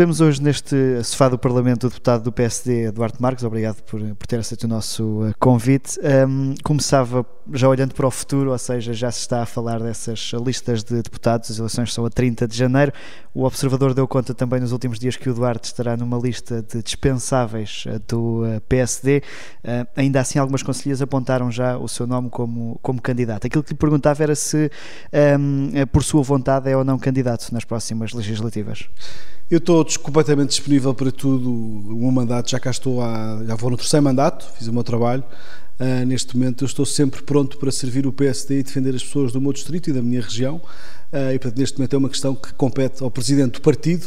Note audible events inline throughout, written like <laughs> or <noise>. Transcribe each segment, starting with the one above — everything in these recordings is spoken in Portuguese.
Recebemos hoje neste sofá do Parlamento o deputado do PSD, Eduardo Marques. Obrigado por, por ter aceito o nosso uh, convite. Um, começava já olhando para o futuro, ou seja, já se está a falar dessas listas de deputados, as eleições são a 30 de janeiro. O Observador deu conta também nos últimos dias que o Duarte estará numa lista de dispensáveis uh, do uh, PSD. ainda assim, algumas conselheiras apontaram já o seu nome como, como candidato. Aquilo que lhe perguntava era se, um, por sua vontade, é ou não candidato nas próximas legislativas. Eu estou completamente disponível para tudo. O meu mandato, já cá estou, já vou no terceiro mandato, fiz o meu trabalho. Uh, neste momento eu estou sempre pronto para servir o PSD e defender as pessoas do meu distrito e da minha região. Uh, e portanto, neste momento é uma questão que compete ao presidente do partido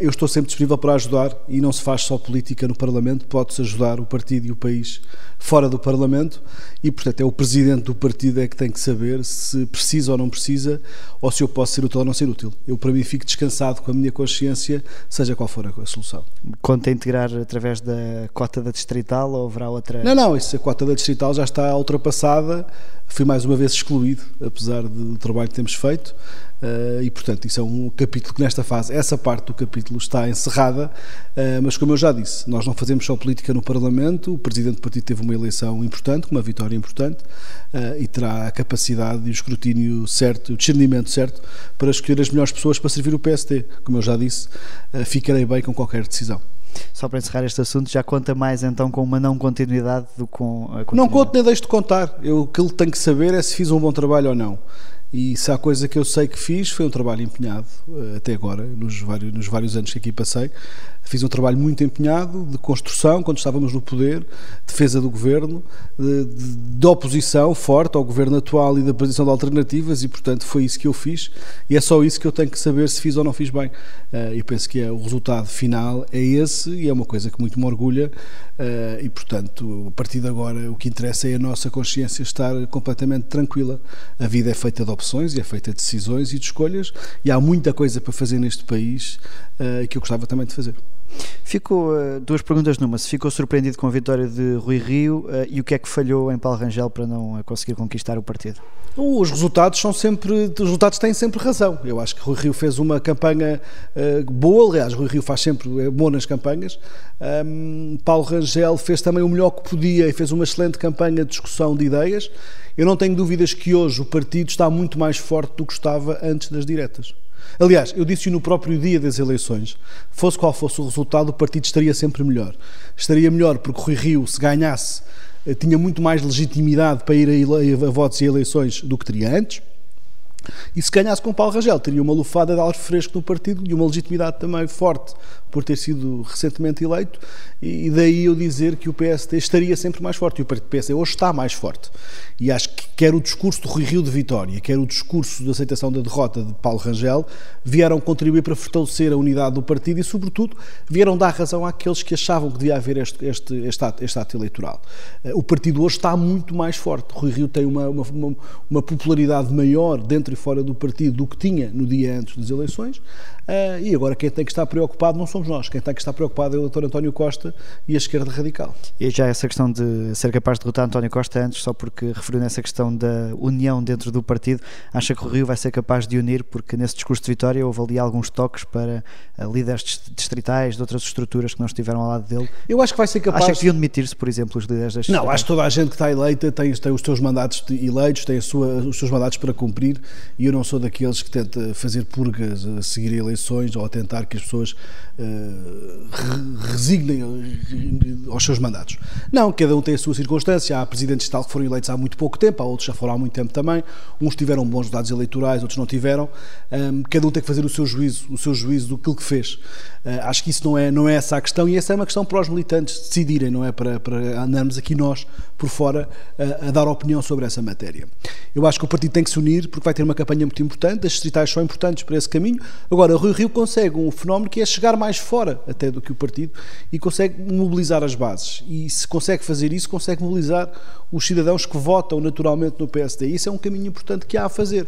eu estou sempre disponível para ajudar e não se faz só política no Parlamento, pode-se ajudar o partido e o país fora do Parlamento e, portanto, é o presidente do partido é que tem que saber se precisa ou não precisa ou se eu posso ser útil ou não ser útil. Eu, para mim, fico descansado com a minha consciência, seja qual for a solução. Conta integrar através da cota da distrital ou haverá outra? Não, não, isso, a cota da distrital já está ultrapassada, fui mais uma vez excluído, apesar do trabalho que temos feito. Uh, e portanto isso é um capítulo que nesta fase essa parte do capítulo está encerrada. Uh, mas como eu já disse nós não fazemos só política no Parlamento. O Presidente do Partido teve uma eleição importante uma vitória importante uh, e terá a capacidade e o escrutínio certo o discernimento certo para escolher as melhores pessoas para servir o PSD como eu já disse ficarei bem com qualquer decisão só para encerrar este assunto, já conta mais então com uma não continuidade do que com a continuidade. Não conto nem deixo de contar. Eu, o que ele tem que saber é se fiz um bom trabalho ou não. E se há coisa que eu sei que fiz, foi um trabalho empenhado, eh, até agora, nos vários, nos vários anos que aqui passei. Fiz um trabalho muito empenhado de construção, quando estávamos no poder, defesa do governo, de, de, de oposição forte ao governo atual e da posição de alternativas, e portanto foi isso que eu fiz. E é só isso que eu tenho que saber se fiz ou não fiz bem. Uh, e penso que é, o resultado final é esse, e é uma coisa que muito me orgulha. Uh, e portanto, a partir de agora, o que interessa é a nossa consciência estar completamente tranquila. A vida é feita de opções, e é feita de decisões e de escolhas, e há muita coisa para fazer neste país uh, que eu gostava também de fazer. Ficou uh, duas perguntas numa. Se ficou surpreendido com a vitória de Rui Rio uh, e o que é que falhou em Paulo Rangel para não conseguir conquistar o partido? Os resultados são sempre, os resultados têm sempre razão. Eu acho que Rui Rio fez uma campanha boa, aliás, Rui Rio faz sempre é bom nas campanhas. Um, Paulo Rangel fez também o melhor que podia e fez uma excelente campanha de discussão de ideias. Eu não tenho dúvidas que hoje o partido está muito mais forte do que estava antes das diretas. Aliás, eu disse no próprio dia das eleições, fosse qual fosse o resultado, o partido estaria sempre melhor. Estaria melhor porque Rui Rio, se ganhasse, eh, tinha muito mais legitimidade para ir a, a votos e eleições do que teria antes. E se ganhasse com Paulo Rangel, teria uma lufada de ar fresco no partido e uma legitimidade também forte por ter sido recentemente eleito, e daí eu dizer que o PSD estaria sempre mais forte. E o PSD hoje está mais forte. E acho que quer o discurso do Rui Rio de Vitória, quer o discurso de aceitação da derrota de Paulo Rangel, vieram contribuir para fortalecer a unidade do partido e, sobretudo, vieram dar razão àqueles que achavam que devia haver este, este, este, ato, este ato eleitoral. Eh, o partido hoje está muito mais forte. Rui Rio tem uma, uma, uma popularidade maior dentro e fora do partido do que tinha no dia antes das eleições. Uh, e agora quem tem que estar preocupado não somos nós, quem tem que estar preocupado é o doutor António Costa e a esquerda radical. E já essa questão de ser capaz de derrotar António Costa antes, só porque referiu nessa questão da união dentro do partido, acha que o Rio vai ser capaz de unir, porque nesse discurso de vitória houve ali alguns toques para uh, líderes distritais de outras estruturas que não estiveram ao lado dele. Eu acho que vai ser capaz. Acha que deviam demitir-se, por exemplo, os líderes das Não, acho que toda a gente que está eleita tem, tem os seus mandatos eleitos, tem sua, os seus mandatos para cumprir e eu não sou daqueles que tenta fazer purgas a seguir eleições ou a tentar que as pessoas uh, resignem aos seus mandatos. Não, cada um tem a sua circunstância. Há presidentes tal que foram eleitos há muito pouco tempo, há outros já foram há muito tempo também. Uns tiveram bons dados eleitorais, outros não tiveram. Um, cada um tem que fazer o seu juízo, o seu juízo do que fez. Uh, acho que isso não é, não é essa a questão e essa é uma questão para os militantes decidirem, não é para, para andarmos aqui nós por fora a, a dar opinião sobre essa matéria. Eu acho que o partido tem que se unir porque vai ter uma campanha muito importante, as distritais são importantes para esse caminho. Agora, Rui Rio consegue um fenómeno que é chegar mais fora até do que o partido e consegue mobilizar as bases. E se consegue fazer isso, consegue mobilizar os cidadãos que votam naturalmente no PSD. Isso é um caminho importante que há a fazer.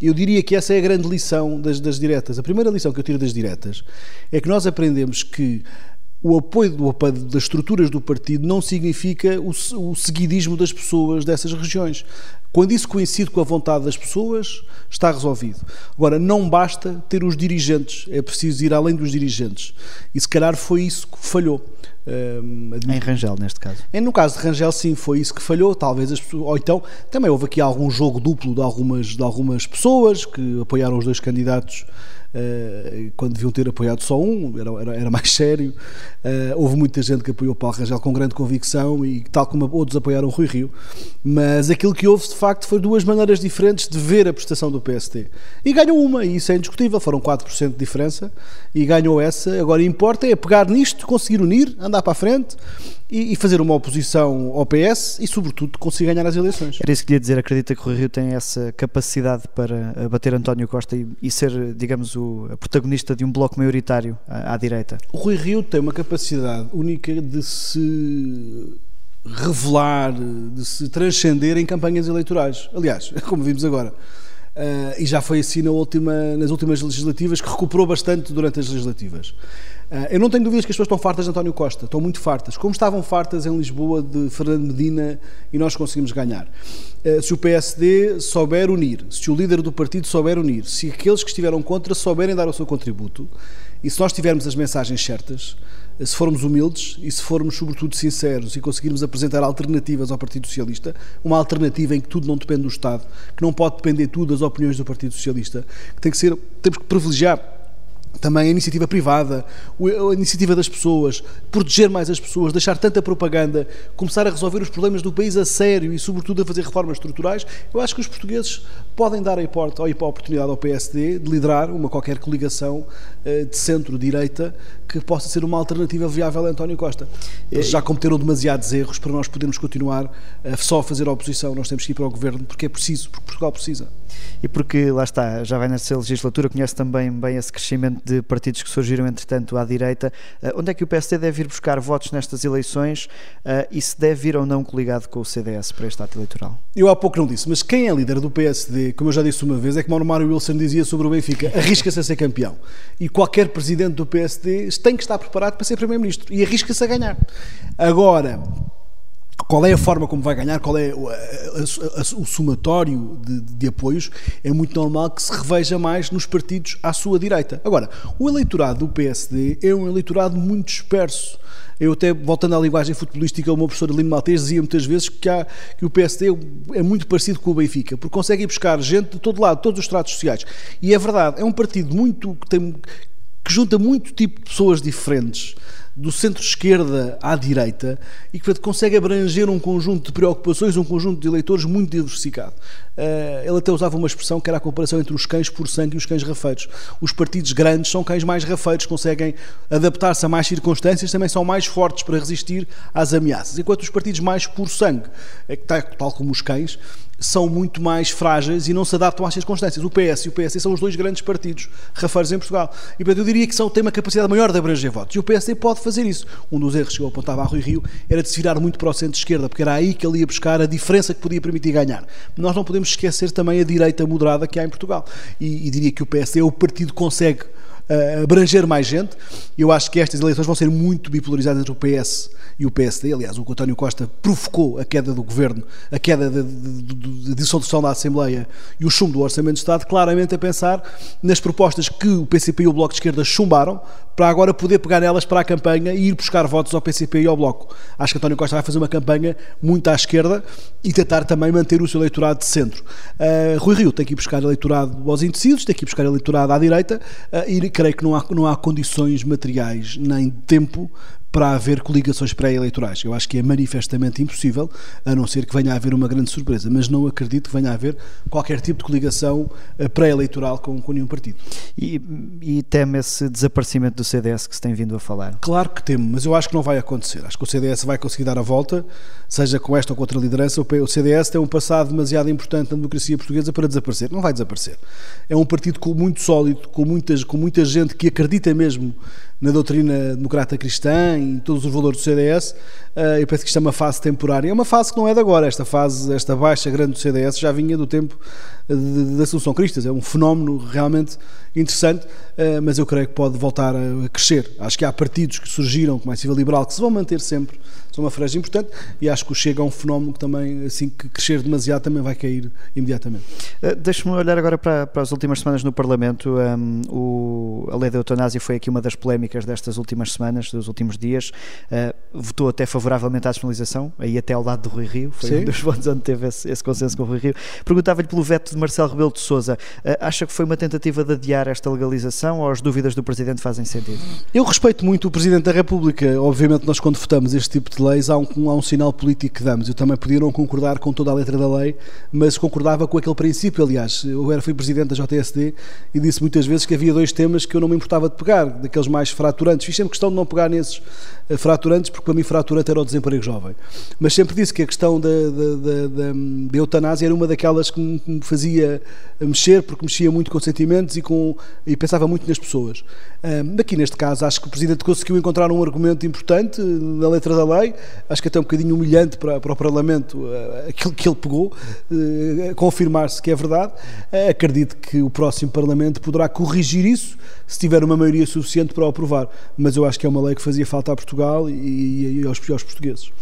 Eu diria que essa é a grande lição das, das diretas. A primeira lição que eu tiro das diretas é que nós aprendemos que o apoio do, das estruturas do partido não significa o, o seguidismo das pessoas dessas regiões. Quando isso coincide com a vontade das pessoas, está resolvido. Agora, não basta ter os dirigentes, é preciso ir além dos dirigentes. E se calhar foi isso que falhou. Um, em Rangel, neste caso. É, no caso de Rangel, sim, foi isso que falhou. Talvez as pessoas. Ou então, também houve aqui algum jogo duplo de algumas, de algumas pessoas que apoiaram os dois candidatos quando deviam ter apoiado só um, era, era, era mais sério. Uh, houve muita gente que apoiou Paulo Rangel com grande convicção e tal como outros apoiaram Rui Rio. Mas aquilo que houve, de facto, foi duas maneiras diferentes de ver a prestação do PST. E ganhou uma, e isso é indiscutível, foram 4% de diferença, e ganhou essa. Agora, importa é pegar nisto, conseguir unir, andar para a frente e, e, fazer uma oposição ao PS e, sobretudo, conseguir ganhar as eleições. Era isso que queria dizer. Acredita que o Rui Rio tem essa capacidade para bater António Costa e, e ser, digamos, o protagonista de um bloco maioritário à, à direita? O Rui Rio tem uma capacidade única de se revelar, de se transcender em campanhas eleitorais. Aliás, <laughs> como vimos agora. Uh, e já foi assim na última, nas últimas legislativas, que recuperou bastante durante as legislativas. Uh, eu não tenho dúvidas que as pessoas estão fartas de António Costa, estão muito fartas, como estavam fartas em Lisboa de Fernando Medina e nós conseguimos ganhar. Uh, se o PSD souber unir, se o líder do partido souber unir, se aqueles que estiveram contra souberem dar o seu contributo, e se nós tivermos as mensagens certas, se formos humildes e se formos, sobretudo, sinceros e conseguirmos apresentar alternativas ao Partido Socialista, uma alternativa em que tudo não depende do Estado, que não pode depender tudo das opiniões do Partido Socialista, que tem que ser, temos que privilegiar também a iniciativa privada, a iniciativa das pessoas, proteger mais as pessoas, deixar tanta propaganda, começar a resolver os problemas do país a sério e, sobretudo, a fazer reformas estruturais, eu acho que os portugueses podem dar a, a oportunidade ao PSD de liderar uma qualquer coligação eh, de centro-direita que possa ser uma alternativa viável a António Costa. Eles já cometeram demasiados erros para nós podermos continuar a só fazer a oposição. Nós temos que ir para o governo porque é preciso, porque Portugal precisa. E porque, lá está, já vai nessa legislatura, conhece também bem esse crescimento de partidos que surgiram, entretanto, à direita. Uh, onde é que o PSD deve ir buscar votos nestas eleições uh, e se deve ir ou não coligado com o CDS para este ato eleitoral? Eu há pouco não disse, mas quem é líder do PSD, como eu já disse uma vez, é como o Mário Wilson dizia sobre o Benfica, arrisca-se a ser campeão. E qualquer presidente do PSD tem que estar preparado para ser primeiro-ministro e arrisca-se a ganhar. Agora, qual é a forma como vai ganhar, qual é o, a, a, o somatório de, de, apoios, é muito normal que se reveja mais nos partidos à sua direita. Agora, o eleitorado do PSD é um eleitorado muito disperso. Eu até, voltando à linguagem futebolística, o meu professor Lino Maltês dizia muitas vezes que, há, que o PSD é muito parecido com o Benfica, porque consegue ir buscar gente de todo lado, de todos os estratos sociais. E é verdade, é um partido muito que, tem, que junta muito tipo de pessoas diferentes do centro-esquerda à direita e que portanto, consegue abranger um conjunto de preocupações, um conjunto de eleitores muito diversificado. Uh, ele até usava uma expressão que era a comparação entre os cães por sangue e os cães rafeiros. Os partidos grandes são cães mais rafeiros, conseguem adaptar-se a mais circunstâncias, também são mais fortes para resistir às ameaças, enquanto os partidos mais por sangue, é tal como os cães, são muito mais frágeis e não se adaptam às circunstâncias. O PS e o PSD são os dois grandes partidos rafeiros em Portugal. E portanto eu diria que são, têm uma capacidade maior de abranger votos. E o PSD pode fazer isso. Um dos erros que eu apontava a Rui Rio era de se virar muito para o centro-esquerda, porque era aí que ele ia buscar a diferença que podia permitir ganhar. Nós não podemos esquecer também a direita moderada que há em Portugal. E, e diria que o PSD é o partido que consegue uh, abranger mais gente. Eu acho que estas eleições vão ser muito bipolarizadas entre o PS e o PSD. Aliás, o António Costa provocou a queda do governo, a queda da dissolução da Assembleia e o chumbo do Orçamento de Estado, claramente a pensar nas propostas que o PCP e o Bloco de Esquerda chumbaram para agora poder pegar nelas para a campanha e ir buscar votos ao PCP e ao Bloco. Acho que António Costa vai fazer uma campanha muito à esquerda e tentar também manter o seu eleitorado de centro. Uh, Rui Rio tem que ir buscar eleitorado aos indecisos, tem que ir buscar eleitorado à direita uh, e creio que não há, não há condições materiais nem tempo para haver coligações pré-eleitorais. Eu acho que é manifestamente impossível, a não ser que venha a haver uma grande surpresa, mas não acredito que venha a haver qualquer tipo de coligação eh, pré-eleitoral com, com nenhum partido. E, e teme esse desaparecimento do CDS que se tem vindo a falar? Claro que temo, mas eu acho que não vai acontecer. Acho que o CDS vai conseguir dar a volta, seja com esta ou com outra liderança. O CDS tem um passado demasiado importante na democracia portuguesa para desaparecer. Não vai desaparecer. É um partido muito sólido, com, muitas, com muita gente que acredita mesmo na doutrina democrata cristã tem todos os valores do CDS, uh, eu penso que isto é uma fase temporária. É uma fase que não é de agora. Esta fase, esta baixa grande do CDS já vinha do tempo da Solução Cristas. É um fenómeno realmente interessante, uh, mas eu creio que pode voltar a crescer. Acho que há partidos que surgiram, como a Civil Liberal, que se vão manter sempre, são uma franja importante, e acho que o Chega é um fenómeno que também, assim que crescer demasiado, também vai cair imediatamente. Deixe-me olhar agora para, para, as últimas semanas no Parlamento. Um, o, a lei da eutanásia foi aqui uma das polémicas destas últimas semanas, dos últimos dias. Uh, votou até favoravelmente à despenalização, aí até ao lado do Rui Rio, foi Sim. um dos votos onde teve esse, esse consenso com o Rui Rio. Perguntava-lhe pelo veto de Marcelo Rebelo de Sousa. Uh, acha que foi uma tentativa de adiar esta legalização ou as dúvidas do Presidente fazem sentido? Eu respeito muito o Presidente da República. Obviamente, nós quando votamos este tipo de leis, há um, há um sinal político que damos. Eu também podia não concordar com toda a letra da lei, mas concordava com aquele princípio. Aliás, eu era, fui Presidente da JSD e disse muitas vezes que havia dois temas que eu não me importava de pegar, daqueles mais fraturantes. Fiz sempre questão de não pegar nesses uh, fraturantes, porque para mim fraturante era o desemprego jovem. Mas sempre disse que a questão da, da, da, da eutanásia era uma daquelas que me fazia mexer, porque mexia muito com sentimentos e, com, e pensava muito nas pessoas. Aqui neste caso, acho que o Presidente conseguiu encontrar um argumento importante na letra da lei, acho que até um bocadinho humilhante para, para o Parlamento aquilo que ele pegou, confirmar-se que é verdade. Acredito que o próximo Parlamento poderá corrigir isso se tiver uma maioria suficiente para o aprovar, mas eu acho que é uma lei que fazia falta a Portugal e, e aos, aos portugueses.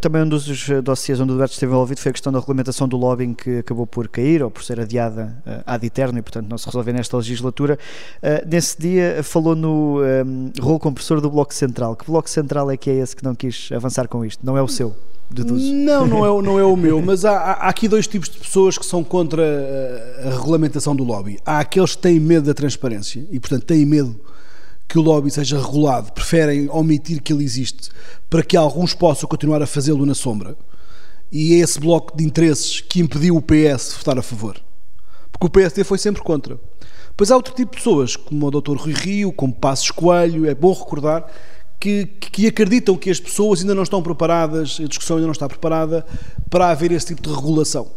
Também um dos dossiês onde o debate esteve envolvido foi a questão da regulamentação do lobbying que acabou por cair ou por ser adiada uh, ad eterno e, portanto, não se resolver nesta legislatura. Uh, nesse dia falou no um, rolo compressor do Bloco Central. Que Bloco Central é que é esse que não quis avançar com isto? Não é o seu? Não, não é, não é o meu, <laughs> mas há, há, aqui dois tipos de pessoas que são contra a regulamentação do lobby. Há aqueles que têm medo da transparência e, portanto, têm medo que o lobby seja regulado, preferem omitir que ele existe para que alguns possam continuar a fazê-lo na sombra. E é esse bloco de interesses que impediu o PS de votar a favor. Porque o PSD foi sempre contra. Pois há outro tipo de pessoas, como o Dr. Rui Rio, como Passos Coelho, é bom recordar, que, que, acreditam que as pessoas ainda não estão preparadas, a discussão ainda não está preparada para haver esse tipo de regulação.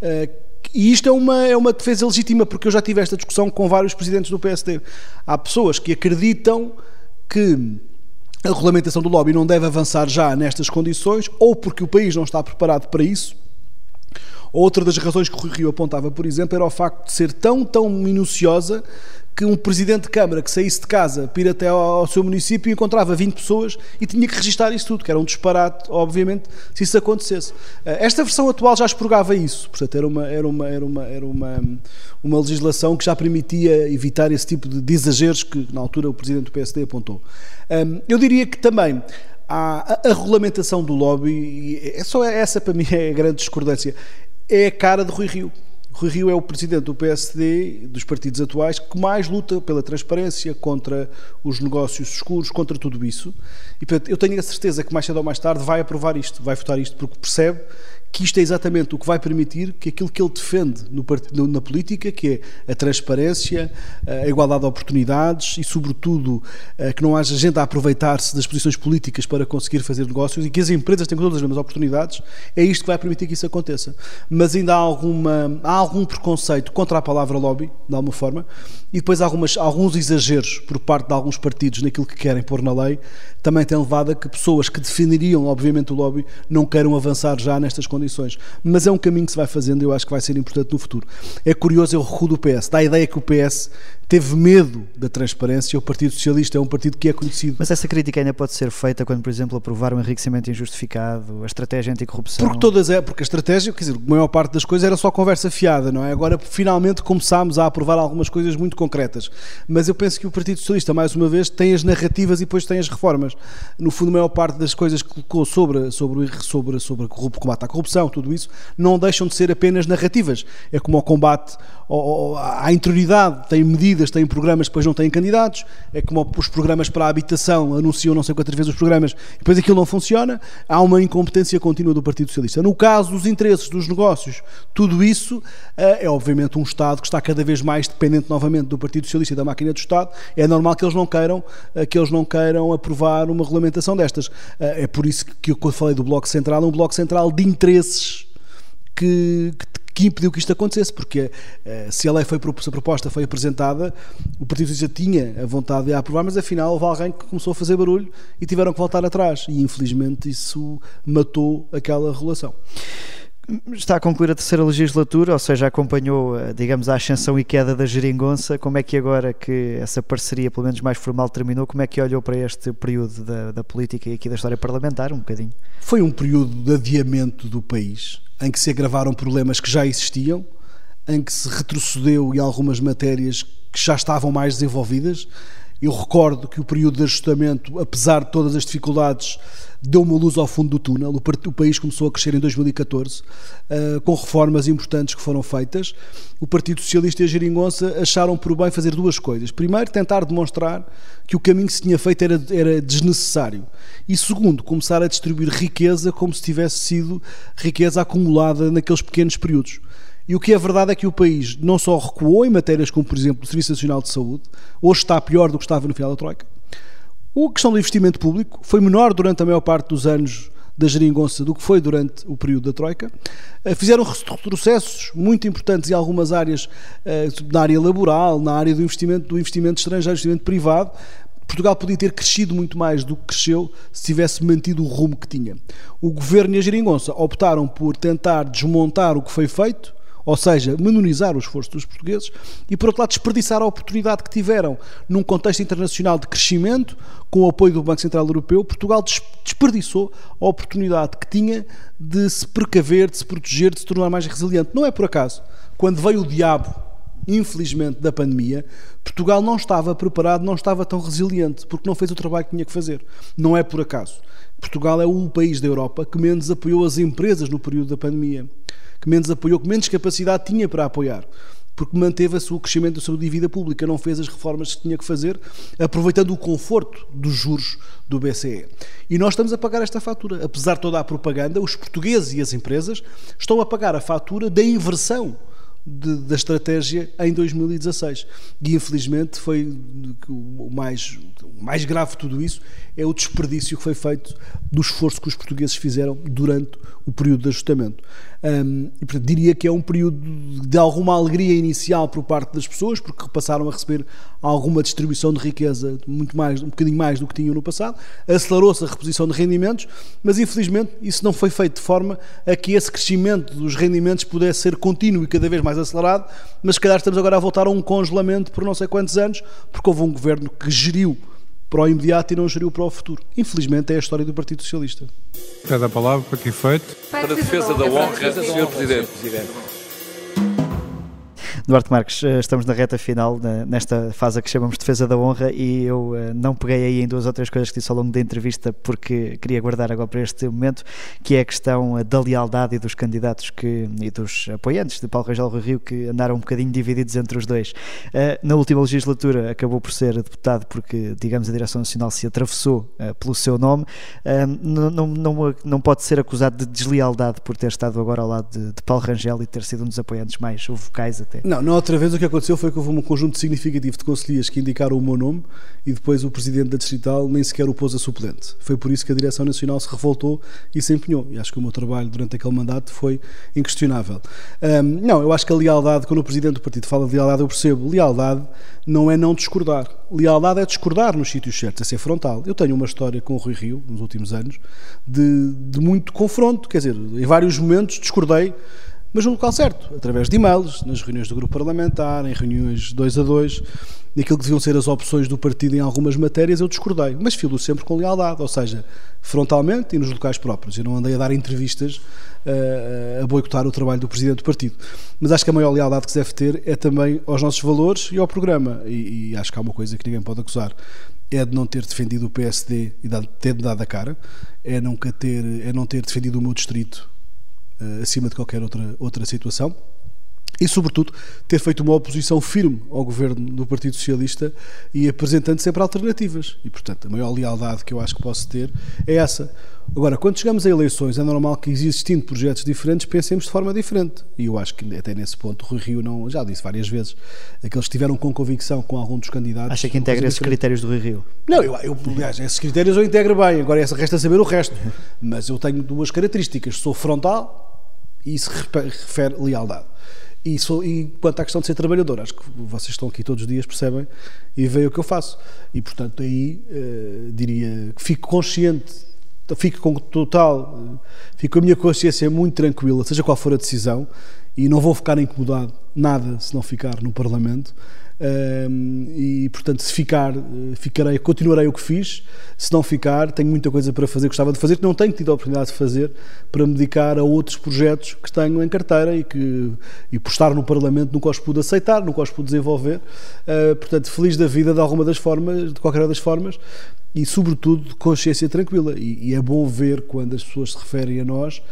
Uh, e isto é uma, é uma defesa legítima, porque eu já tive esta discussão com vários presidentes do PSD. Há pessoas que acreditam que a regulamentação do lobby não deve avançar já nestas condições, ou porque o país não está preparado para isso. Outra das razões que o Rio apontava, por exemplo, era o facto de ser tão, tão minuciosa que um presidente de Câmara que saísse de casa para ir até ao, seu município encontrava 20 pessoas e tinha que registar isso tudo, que era um disparate, obviamente, se isso acontecesse. Eh, esta versão atual já expurgava isso, portanto, era uma, era uma, era uma, era uma, uma legislação que já permitia evitar esse tipo de, de exageros que, na altura, o presidente do PSD apontou. Eu diria que também a, a regulamentação do lobby, é só essa para mim <laughs> é a grande discordância, é a cara de Rui Rio. Rui Rio é o presidente do PSD, dos partidos atuais, que mais luta pela transparência, contra os negócios escuros, contra tudo isso. E portanto, eu tenho a certeza que mais cedo ou mais tarde vai aprovar isto, vai votar isto, porque percebe que isto é exatamente o que vai permitir que aquilo que ele defende no, na política, que é a transparência, a igualdade de oportunidades e, sobretudo, que não haja gente a aproveitar-se das posições políticas para conseguir fazer negócios e que as empresas tenham todas as mesmas oportunidades, é isto que vai permitir que isso aconteça. Mas ainda há, alguma, há algum preconceito contra a palavra lobby, de alguma forma, e depois algumas, alguns exageros por parte de alguns partidos naquilo que querem pôr na lei, também tem levado a que pessoas que defenderiam, obviamente, o lobby não queiram avançar já nestas condições. Mas é um caminho que se vai fazendo e eu acho que vai ser importante no futuro. É curioso, eu recuo do PS. Dá a ideia que o PS teve medo da transparência. O Partido Socialista é um partido que é conhecido. Mas essa crítica ainda pode ser feita quando, por exemplo, aprovar um enriquecimento injustificado, a estratégia anticorrupção. Porque todas é, porque a estratégia, quer dizer, a maior parte das coisas era só conversa fiada, não é? Agora finalmente começámos a aprovar algumas coisas muito concretas. Mas eu penso que o Partido Socialista, mais uma vez, tem as narrativas e depois tem as reformas. No fundo, a maior parte das coisas que colocou sobre, sobre, sobre, sobre o combate à corrupção, tudo isso, não deixam de ser apenas narrativas. É como o combate à interioridade, tem medidas, tem programas depois não têm candidatos, é como os programas para a habitação anunciam não sei quantas vezes os programas depois aquilo não funciona, há uma incompetência contínua do Partido Socialista. No caso dos interesses dos negócios, tudo isso eh, é obviamente um Estado que está cada vez mais dependente novamente do Partido Socialista e da máquina do Estado, é normal que eles não queiram, eh, que eles não queiram aprovar uma regulamentação destas. Eh, é por isso que eu falei do Bloco Central, é um Bloco Central de interesses que, que, que impediu que isto acontecesse, porque se a lei foi se a proposta foi apresentada, o Partido Socialista tinha a vontade de a aprovar, mas afinal houve alguém que começou a fazer barulho e tiveram que voltar atrás. E infelizmente isso matou aquela regulação. Está a concluir a terceira legislatura, ou seja, acompanhou, eh, digamos, a ascensão e queda da geringonça. Como é que agora que essa parceria, pelo menos mais formal, terminou, como é que olhou para este período da, da política e aqui da história parlamentar, um bocadinho? Foi um período de adiamento do país, em que se agravaram problemas que já existiam, em que se retrocedeu em algumas matérias que já estavam mais desenvolvidas. Eu recordo que o período de ajustamento, apesar de todas as dificuldades, deu uma luz ao fundo do túnel. O, país começou a crescer em 2014, uh, com reformas importantes que foram feitas. O Partido Socialista e a Geringonça acharam por bem fazer duas coisas. Primeiro, tentar demonstrar que o caminho que se tinha feito era, era desnecessário. E segundo, começar a distribuir riqueza como se tivesse sido riqueza acumulada naqueles pequenos períodos. E o que é verdade é que o país não só recuou em matérias como, por exemplo, o Serviço Nacional de Saúde, hoje está pior do que estava no final da Troika. A questão do investimento público foi menor durante a maior parte dos anos da geringonça do que foi durante o período da Troika. Eh, fizeram retrocessos muito importantes em algumas áreas, eh, na área laboral, na área do investimento, do investimento estrangeiro, do investimento privado, Portugal podia ter crescido muito mais do que cresceu se tivesse mantido o rumo que tinha. O governo e a geringonça optaram por tentar desmontar o que foi feito ou seja, menorizar o esforço dos portugueses e, por outro lado, desperdiçar a oportunidade que tiveram num contexto internacional de crescimento, com o apoio do Banco Central Europeu, Portugal desperdiçou a oportunidade que tinha de se precaver, de se proteger, de se tornar mais resiliente. Não é por acaso. Quando veio o diabo, infelizmente, da pandemia, Portugal não estava preparado, não estava tão resiliente, porque não fez o trabalho que tinha que fazer. Não é por acaso. Portugal é o país da Europa que menos apoiou as empresas no período da pandemia que menos apoiou, que menos capacidade tinha para apoiar porque manteve o crescimento da sua dívida pública, não fez as reformas que tinha que fazer, aproveitando o conforto dos juros do BCE. E nós estamos a pagar esta fatura. Apesar de toda a propaganda, os portugueses e as empresas estão a pagar a fatura da inversão de, da estratégia em 2016. E infelizmente foi o mais, o mais grave de tudo isso é o desperdício que foi feito do esforço que os portugueses fizeram durante o período de ajustamento. Um, e, portanto, diria que é um período de alguma alegria inicial por parte das pessoas, porque passaram a receber alguma distribuição de riqueza, muito mais, um bocadinho mais do que tinham no passado, acelerou-se a reposição de rendimentos, mas infelizmente isso não foi feito de forma a que esse crescimento dos rendimentos pudesse ser contínuo e cada vez mais acelerado, mas se calhar estamos agora a voltar a um congelamento por não sei quantos anos, porque houve um governo que geriu para o imediato e não geriu para o futuro. Infelizmente é a história do Partido Socialista. Pede a palavra para que efeito? Para a defesa da honra, Sr. Presidente. Duarte Marques, eh, estamos na reta final, nesta fase que chamamos de defesa da honra, e eu eh, não peguei aí em duas ou três coisas que disse ao longo da entrevista, porque queria guardar agora para este momento, que é a questão eh, da lealdade e dos candidatos que, e dos apoiantes de Paulo Rangel Rio que andaram um bocadinho divididos entre os dois. Na última legislatura acabou por ser deputado porque, digamos, a Direção Nacional se atravessou pelo seu nome. Não, não, não, não pode ser acusado de deslealdade por ter estado agora ao lado de, de Paulo Rangel e ter sido um dos apoiantes mais vocais até. Não, na outra vez o que aconteceu foi que houve um conjunto significativo de conselheiros que indicaram o meu nome e depois o presidente da Distrital nem sequer o pôs a suplente. Foi por isso que a Direção Nacional se revoltou e se empenhou. E acho que o meu trabalho durante aquele mandato foi inquestionável. Um, não, eu acho que a lealdade, quando o presidente do partido fala de lealdade, eu percebo. Lealdade não é não discordar. Lealdade é discordar nos sítios certos, é ser frontal. Eu tenho uma história com o Rui Rio, nos últimos anos, de, de muito confronto. Quer dizer, em vários momentos discordei mas no local certo, através de e-mails, nas reuniões do grupo parlamentar, em reuniões dois a dois, naquilo que deviam ser as opções do partido em algumas matérias, eu discordei, mas filo sempre com lealdade, ou seja, frontalmente e nos locais próprios. Eu não andei a dar entrevistas uh, a boicotar o trabalho do presidente do partido. Mas acho que a maior lealdade que se deve ter é também aos nossos valores e ao programa. E, e acho que há uma coisa que ninguém pode acusar é de não ter defendido o PSD e de ter dado a cara, é, nunca ter, é não ter defendido o meu distrito acima de qualquer outra, outra situação e, sobretudo, ter feito uma oposição firme ao governo do Partido Socialista e apresentando sempre alternativas. E, portanto, a maior lealdade que eu acho que posso ter é essa. Agora, quando chegamos a eleições, é normal que, existindo projetos diferentes, pensemos de forma diferente. E eu acho que, até nesse ponto, o Rui Rio não, já disse várias vezes, aqueles que estiveram com convicção com algum dos candidatos. Acha que integra esses critérios do Rui Rio? Não, eu, eu, aliás, esses critérios eu integro bem. Agora, resta saber o resto. <laughs> Mas eu tenho duas características. Sou frontal E isso refere lealdade. E, sou, e quanto à questão de ser trabalhador, acho que vocês estão aqui todos os dias, percebem, e veem o que eu faço. E, portanto, aí uh, diria que fico consciente, fico com total, uh, fico com a minha consciência muito tranquila, seja qual for a decisão, e não vou ficar incomodado nada se não ficar no Parlamento. E portanto se ficar ficarei continuarei o que fiz. Se não ficar tenho muita coisa para fazer gostava de fazer que não tenho tido a oportunidade de fazer para me dedicar a outros projetos que tenho em carteira e que e por estar no Parlamento nunca os pude aceitar nunca os pude desenvolver. Uh, portanto feliz da vida de alguma das formas de qualquer das formas e sobretudo de consciência tranquila e, e é bom ver quando as pessoas se referem a nós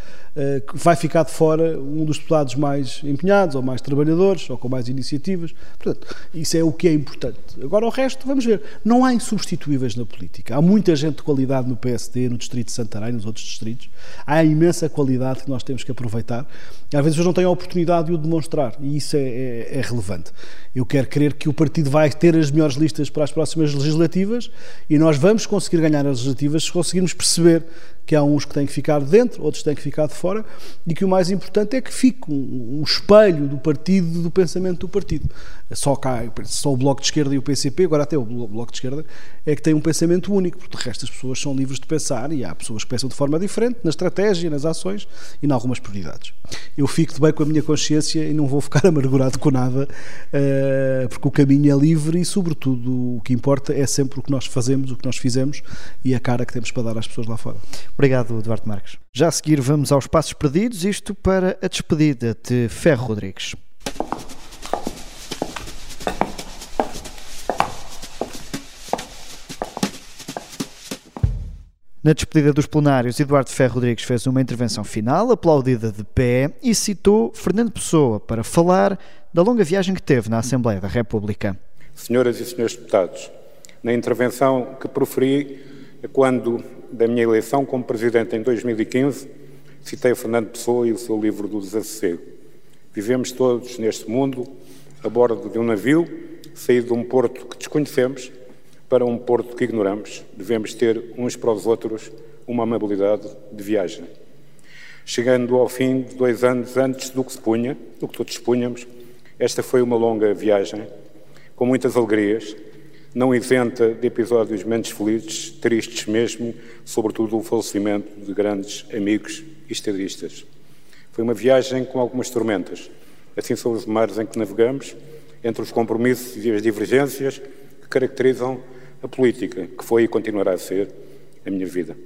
eh, que vai ficar de fora um dos deputados mais empenhados, ou mais trabalhadores, ou com mais iniciativas. Portanto, isso é o que é importante. Agora, o resto, vamos ver. Não há insubstituíveis na política. Há muita gente de qualidade no PSD, no distrito de Santarém, nos outros distritos. Há imensa qualidade que nós temos que aproveitar. Às vezes, não têm a oportunidade de o demonstrar, e isso é, é, é relevante. Eu quero crer que o partido vai ter as melhores listas para as próximas legislativas e nós vamos conseguir ganhar as legislativas se conseguirmos perceber que há uns que têm que ficar dentro, outros têm que ficar de fora, e que o mais importante é que fique um, um espelho do partido, do pensamento do partido. Só cá, só o Bloco de Esquerda e o PCP, agora até o Bloco de Esquerda, é que tem um pensamento único, porque de resto as pessoas são livres de pensar e há pessoas que pensam de forma diferente na estratégia, nas ações e em algumas prioridades. Eu fico de bem com a minha consciência e não vou ficar <laughs> amargurado com nada, eh, porque o caminho é livre e, sobretudo, o que importa é sempre o que nós fazemos, o que nós fizemos e a cara que temos para dar às pessoas lá fora. Obrigado, Eduardo Marques. Já a seguir vamos aos passos perdidos, isto para a despedida de Ferro Rodrigues. Na despedida dos plenários, Eduardo Ferro Rodrigues fez uma intervenção final, aplaudida de pé, e citou Fernando Pessoa para falar da longa viagem que teve na Assembleia da República. Senhoras e senhores deputados, na intervenção que proferi quando da minha eleição como Presidente em 2015, citei Fernando Pessoa e o seu livro do Desassossego. Vivemos todos neste mundo a bordo de um navio, saído de um porto que desconhecemos para um porto que ignoramos. Devemos ter uns para os outros uma amabilidade de viagem. Chegando ao fim de dois anos antes do que se punha, do que todos punhamos, esta foi uma longa viagem, com muitas alegrias, não isenta de episódios menos felizes, tristes mesmo, sobretudo o falecimento de grandes amigos e estadistas. Foi uma viagem com algumas tormentas. Assim são os mares em que navegamos, entre os compromissos e as divergências que caracterizam a política, que foi e continuará a ser a minha vida.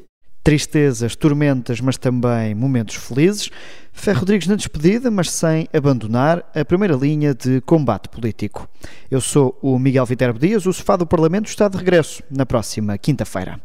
Tristezas, tormentas, mas também momentos felizes. Ferro Rodrigues na despedida, mas sem abandonar a primeira linha de combate político. Eu sou o Miguel Viterbo Dias, o sofá do Parlamento está de regresso na próxima quinta-feira.